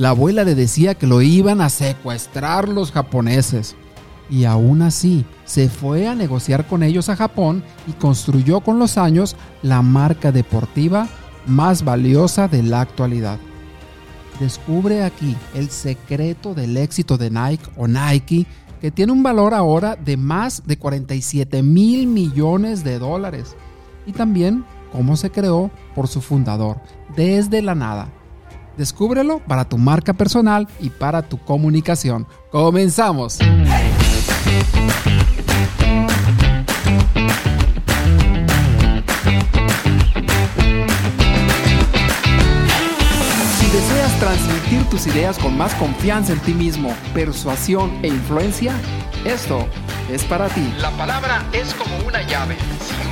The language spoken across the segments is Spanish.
La abuela le decía que lo iban a secuestrar los japoneses. Y aún así, se fue a negociar con ellos a Japón y construyó con los años la marca deportiva más valiosa de la actualidad. Descubre aquí el secreto del éxito de Nike o Nike, que tiene un valor ahora de más de 47 mil millones de dólares. Y también cómo se creó por su fundador, desde la nada. Descúbrelo para tu marca personal y para tu comunicación. ¡Comenzamos! Si deseas transmitir tus ideas con más confianza en ti mismo, persuasión e influencia, esto es para ti. La palabra es como una llave.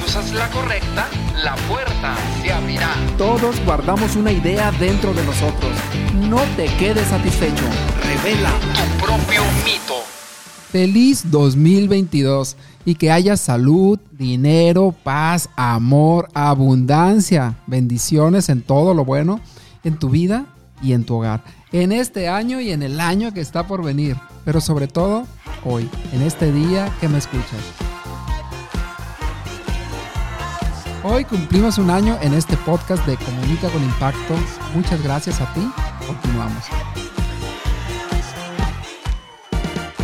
Usas la correcta, la puerta se abrirá. Todos guardamos una idea dentro de nosotros. No te quedes satisfecho. Revela Tu propio mito. Feliz 2022 y que haya salud, dinero, paz, amor, abundancia, bendiciones en todo lo bueno en tu vida y en tu hogar, en este año y en el año que está por venir, pero sobre todo hoy, en este día que me escuchas. Hoy cumplimos un año en este podcast de Comunica con Impacto. Muchas gracias a ti. Continuamos.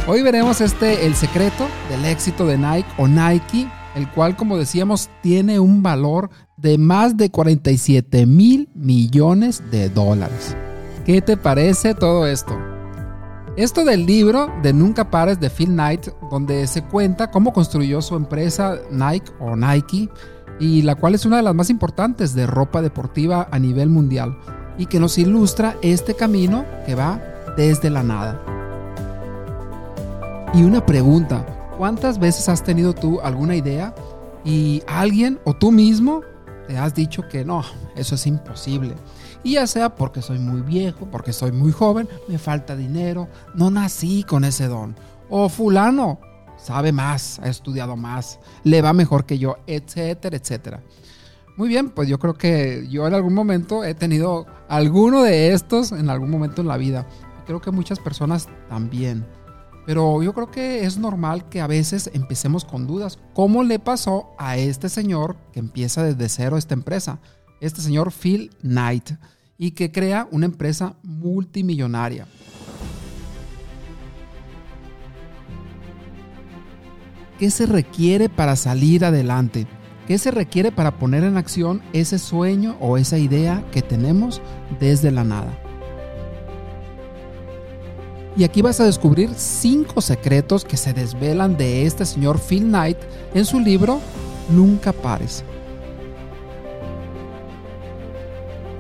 Hoy veremos este el secreto del éxito de Nike o Nike, el cual como decíamos tiene un valor de más de 47 mil millones de dólares. ¿Qué te parece todo esto? Esto del libro de Nunca Pares de Phil Knight, donde se cuenta cómo construyó su empresa Nike o Nike, y la cual es una de las más importantes de ropa deportiva a nivel mundial, y que nos ilustra este camino que va desde la nada. Y una pregunta, ¿cuántas veces has tenido tú alguna idea y alguien o tú mismo te has dicho que no, eso es imposible? Y ya sea porque soy muy viejo, porque soy muy joven, me falta dinero, no nací con ese don. O fulano sabe más, ha estudiado más, le va mejor que yo, etcétera, etcétera. Muy bien, pues yo creo que yo en algún momento he tenido alguno de estos en algún momento en la vida. Creo que muchas personas también. Pero yo creo que es normal que a veces empecemos con dudas. ¿Cómo le pasó a este señor que empieza desde cero esta empresa? Este señor Phil Knight y que crea una empresa multimillonaria. ¿Qué se requiere para salir adelante? ¿Qué se requiere para poner en acción ese sueño o esa idea que tenemos desde la nada? Y aquí vas a descubrir cinco secretos que se desvelan de este señor Phil Knight en su libro Nunca pares.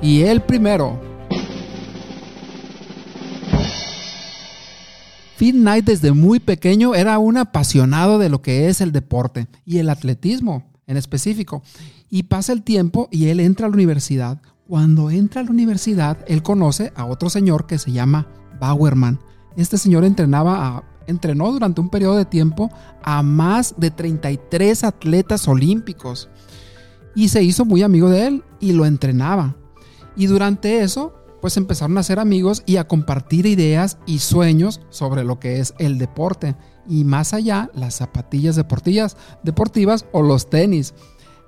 Y el primero. Knight desde muy pequeño era un apasionado de lo que es el deporte y el atletismo en específico. Y pasa el tiempo y él entra a la universidad. Cuando entra a la universidad, él conoce a otro señor que se llama Bauerman este señor entrenaba entrenó durante un periodo de tiempo a más de 33 atletas olímpicos y se hizo muy amigo de él y lo entrenaba. Y durante eso, pues empezaron a ser amigos y a compartir ideas y sueños sobre lo que es el deporte y más allá las zapatillas deportivas, deportivas o los tenis.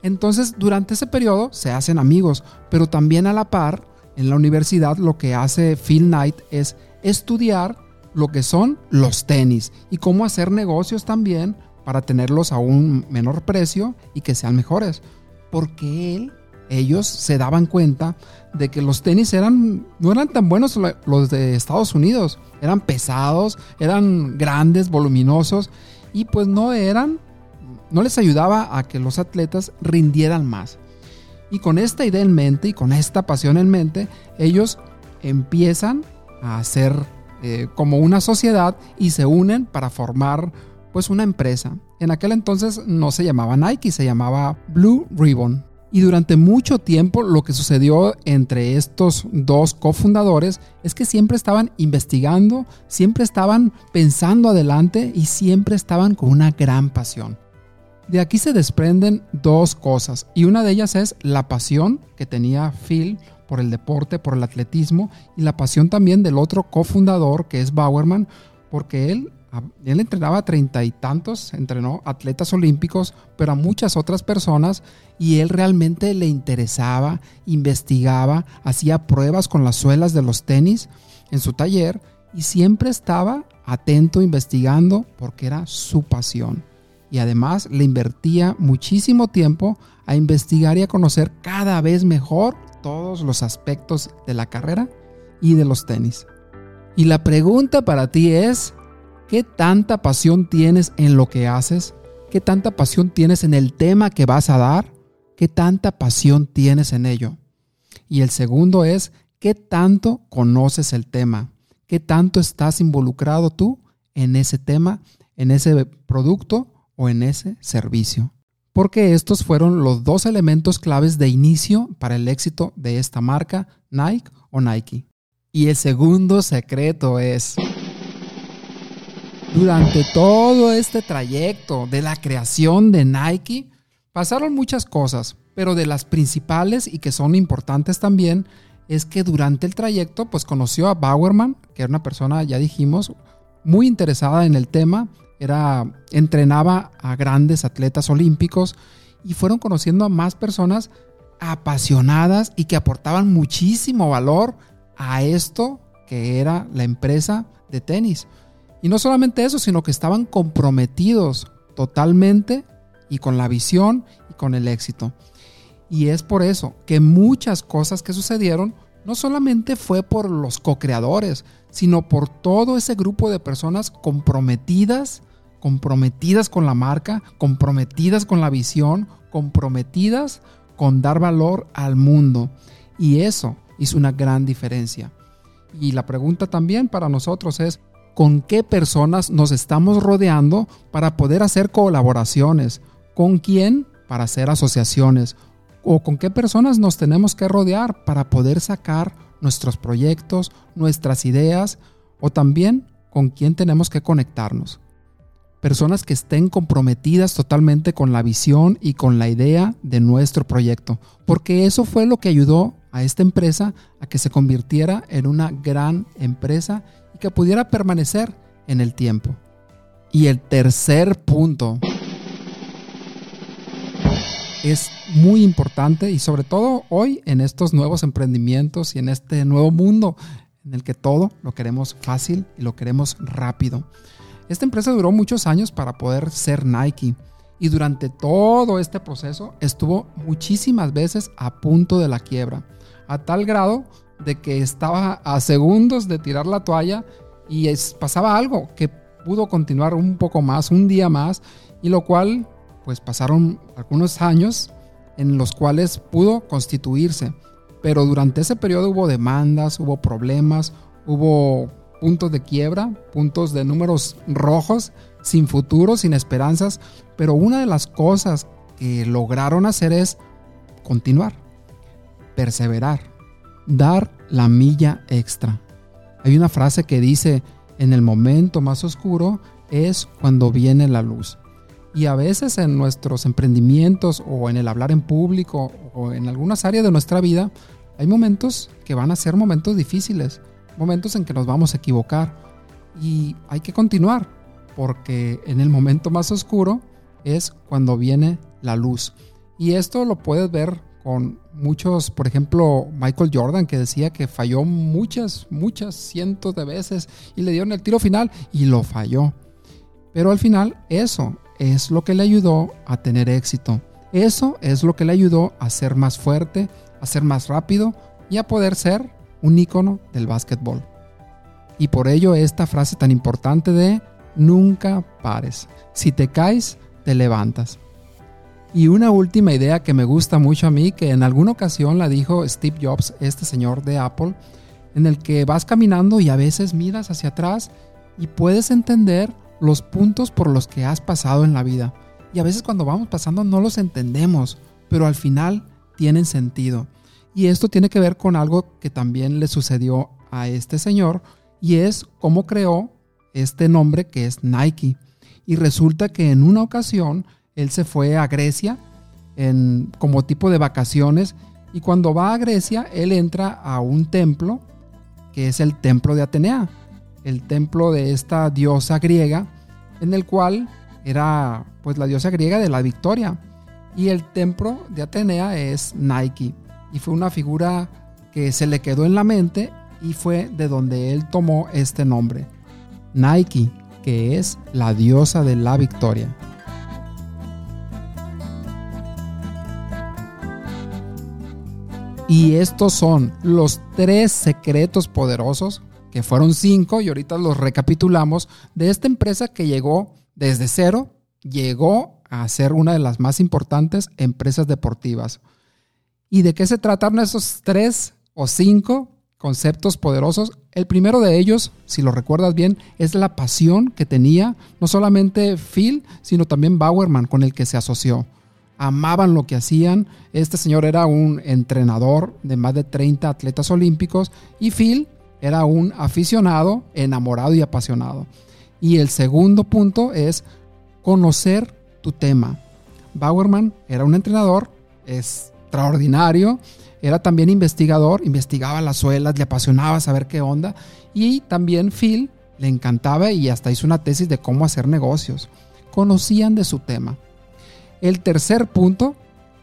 Entonces, durante ese periodo se hacen amigos, pero también a la par en la universidad lo que hace Phil Knight es estudiar lo que son los tenis y cómo hacer negocios también para tenerlos a un menor precio y que sean mejores. Porque él, ellos se daban cuenta de que los tenis eran, no eran tan buenos los de Estados Unidos. Eran pesados, eran grandes, voluminosos y pues no eran, no les ayudaba a que los atletas rindieran más. Y con esta idea en mente y con esta pasión en mente, ellos empiezan a hacer eh, como una sociedad y se unen para formar pues una empresa. En aquel entonces no se llamaba Nike, se llamaba Blue Ribbon. Y durante mucho tiempo lo que sucedió entre estos dos cofundadores es que siempre estaban investigando, siempre estaban pensando adelante y siempre estaban con una gran pasión. De aquí se desprenden dos cosas y una de ellas es la pasión que tenía Phil por el deporte, por el atletismo y la pasión también del otro cofundador que es Bauerman, porque él, él entrenaba a treinta y tantos, entrenó atletas olímpicos, pero a muchas otras personas y él realmente le interesaba, investigaba, hacía pruebas con las suelas de los tenis en su taller y siempre estaba atento, investigando, porque era su pasión. Y además le invertía muchísimo tiempo a investigar y a conocer cada vez mejor todos los aspectos de la carrera y de los tenis. Y la pregunta para ti es, ¿qué tanta pasión tienes en lo que haces? ¿Qué tanta pasión tienes en el tema que vas a dar? ¿Qué tanta pasión tienes en ello? Y el segundo es, ¿qué tanto conoces el tema? ¿Qué tanto estás involucrado tú en ese tema, en ese producto o en ese servicio? Porque estos fueron los dos elementos claves de inicio para el éxito de esta marca, Nike o Nike. Y el segundo secreto es, durante todo este trayecto de la creación de Nike, pasaron muchas cosas, pero de las principales y que son importantes también es que durante el trayecto pues conoció a Bauerman, que era una persona, ya dijimos, muy interesada en el tema, era entrenaba a grandes atletas olímpicos y fueron conociendo a más personas apasionadas y que aportaban muchísimo valor a esto que era la empresa de tenis. Y no solamente eso, sino que estaban comprometidos totalmente y con la visión y con el éxito. Y es por eso que muchas cosas que sucedieron no solamente fue por los co-creadores, sino por todo ese grupo de personas comprometidas, comprometidas con la marca, comprometidas con la visión, comprometidas con dar valor al mundo. Y eso hizo una gran diferencia. Y la pregunta también para nosotros es, ¿con qué personas nos estamos rodeando para poder hacer colaboraciones? ¿Con quién para hacer asociaciones? ¿O con qué personas nos tenemos que rodear para poder sacar nuestros proyectos, nuestras ideas? ¿O también con quién tenemos que conectarnos? Personas que estén comprometidas totalmente con la visión y con la idea de nuestro proyecto, porque eso fue lo que ayudó a esta empresa a que se convirtiera en una gran empresa y que pudiera permanecer en el tiempo. Y el tercer punto es muy importante y sobre todo hoy en estos nuevos emprendimientos y en este nuevo mundo en el que todo lo queremos fácil y lo queremos rápido. Esta empresa duró muchos años para poder ser Nike y durante todo este proceso estuvo muchísimas veces a punto de la quiebra a tal grado de que estaba a segundos de tirar la toalla y pasaba algo que pudo continuar un poco más, un día más, y lo cual pues pasaron algunos años en los cuales pudo constituirse. Pero durante ese periodo hubo demandas, hubo problemas, hubo puntos de quiebra, puntos de números rojos, sin futuro, sin esperanzas. Pero una de las cosas que lograron hacer es continuar perseverar, dar la milla extra. Hay una frase que dice, en el momento más oscuro es cuando viene la luz. Y a veces en nuestros emprendimientos o en el hablar en público o en algunas áreas de nuestra vida, hay momentos que van a ser momentos difíciles, momentos en que nos vamos a equivocar y hay que continuar, porque en el momento más oscuro es cuando viene la luz. Y esto lo puedes ver con muchos, por ejemplo, Michael Jordan, que decía que falló muchas, muchas cientos de veces y le dieron el tiro final y lo falló. Pero al final eso es lo que le ayudó a tener éxito. Eso es lo que le ayudó a ser más fuerte, a ser más rápido y a poder ser un ícono del básquetbol. Y por ello esta frase tan importante de nunca pares. Si te caes, te levantas. Y una última idea que me gusta mucho a mí, que en alguna ocasión la dijo Steve Jobs, este señor de Apple, en el que vas caminando y a veces miras hacia atrás y puedes entender los puntos por los que has pasado en la vida. Y a veces cuando vamos pasando no los entendemos, pero al final tienen sentido. Y esto tiene que ver con algo que también le sucedió a este señor y es cómo creó este nombre que es Nike. Y resulta que en una ocasión él se fue a Grecia como tipo de vacaciones Y cuando va a Grecia, él entra a un templo, que es el templo de Atenea, el templo de esta diosa griega, en el cual era pues la diosa griega de la victoria. Y el templo de Atenea es Nike. Y fue una figura que se le quedó en la mente y fue de donde él tomó este nombre. Nike, que es la diosa de la victoria. Y estos son los tres secretos poderosos, que fueron cinco y ahorita los recapitulamos, de esta empresa que llegó desde cero, llegó a ser una de las más importantes empresas deportivas. ¿Y de qué se trataron esos tres o cinco conceptos poderosos? El primero de ellos, si lo recuerdas bien, es la pasión que tenía no solamente Phil, sino también Bauerman con el que se asoció amaban lo que hacían. Este señor era un entrenador de más de 30 atletas olímpicos y Phil era un aficionado, enamorado y apasionado. Y el segundo punto es conocer tu tema. Bauerman era un entrenador extraordinario, era también investigador, investigaba las suelas, le apasionaba saber qué onda. Y también Phil le encantaba y hasta hizo una tesis de cómo hacer negocios. Conocían de su tema. El tercer punto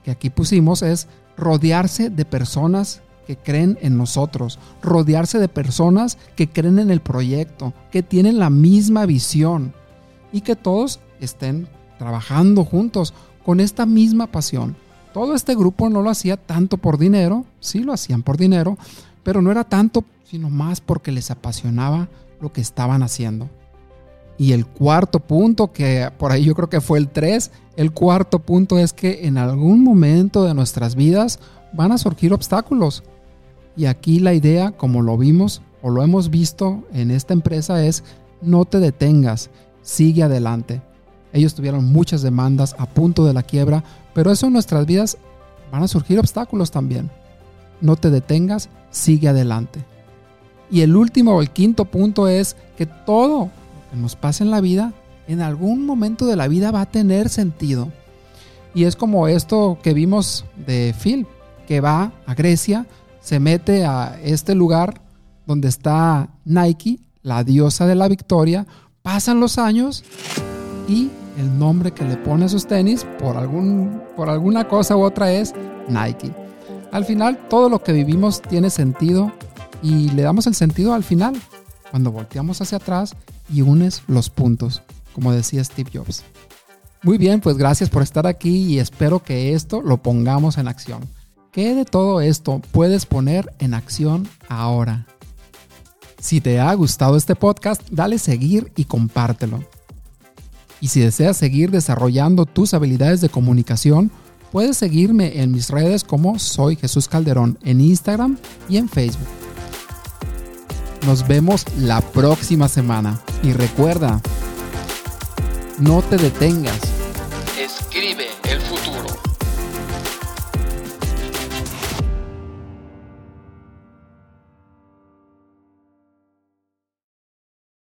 que aquí pusimos es rodearse de personas que creen en nosotros, rodearse de personas que creen en el proyecto, que tienen la misma visión y que todos estén trabajando juntos con esta misma pasión. Todo este grupo no lo hacía tanto por dinero, sí lo hacían por dinero, pero no era tanto, sino más porque les apasionaba lo que estaban haciendo. Y el cuarto punto, que por ahí yo creo que fue el 3, el cuarto punto es que en algún momento de nuestras vidas van a surgir obstáculos. Y aquí la idea, como lo vimos o lo hemos visto en esta empresa, es no te detengas, sigue adelante. Ellos tuvieron muchas demandas a punto de la quiebra, pero eso en nuestras vidas van a surgir obstáculos también. No te detengas, sigue adelante. Y el último o el quinto punto es que todo nos pasa en la vida, en algún momento de la vida va a tener sentido. Y es como esto que vimos de Phil, que va a Grecia, se mete a este lugar donde está Nike, la diosa de la victoria, pasan los años y el nombre que le pone a sus tenis por, algún, por alguna cosa u otra es Nike. Al final todo lo que vivimos tiene sentido y le damos el sentido al final, cuando volteamos hacia atrás y unes los puntos, como decía Steve Jobs. Muy bien, pues gracias por estar aquí y espero que esto lo pongamos en acción. ¿Qué de todo esto puedes poner en acción ahora? Si te ha gustado este podcast, dale seguir y compártelo. Y si deseas seguir desarrollando tus habilidades de comunicación, puedes seguirme en mis redes como Soy Jesús Calderón en Instagram y en Facebook. Nos vemos la próxima semana. Y recuerda, no te detengas. Escribe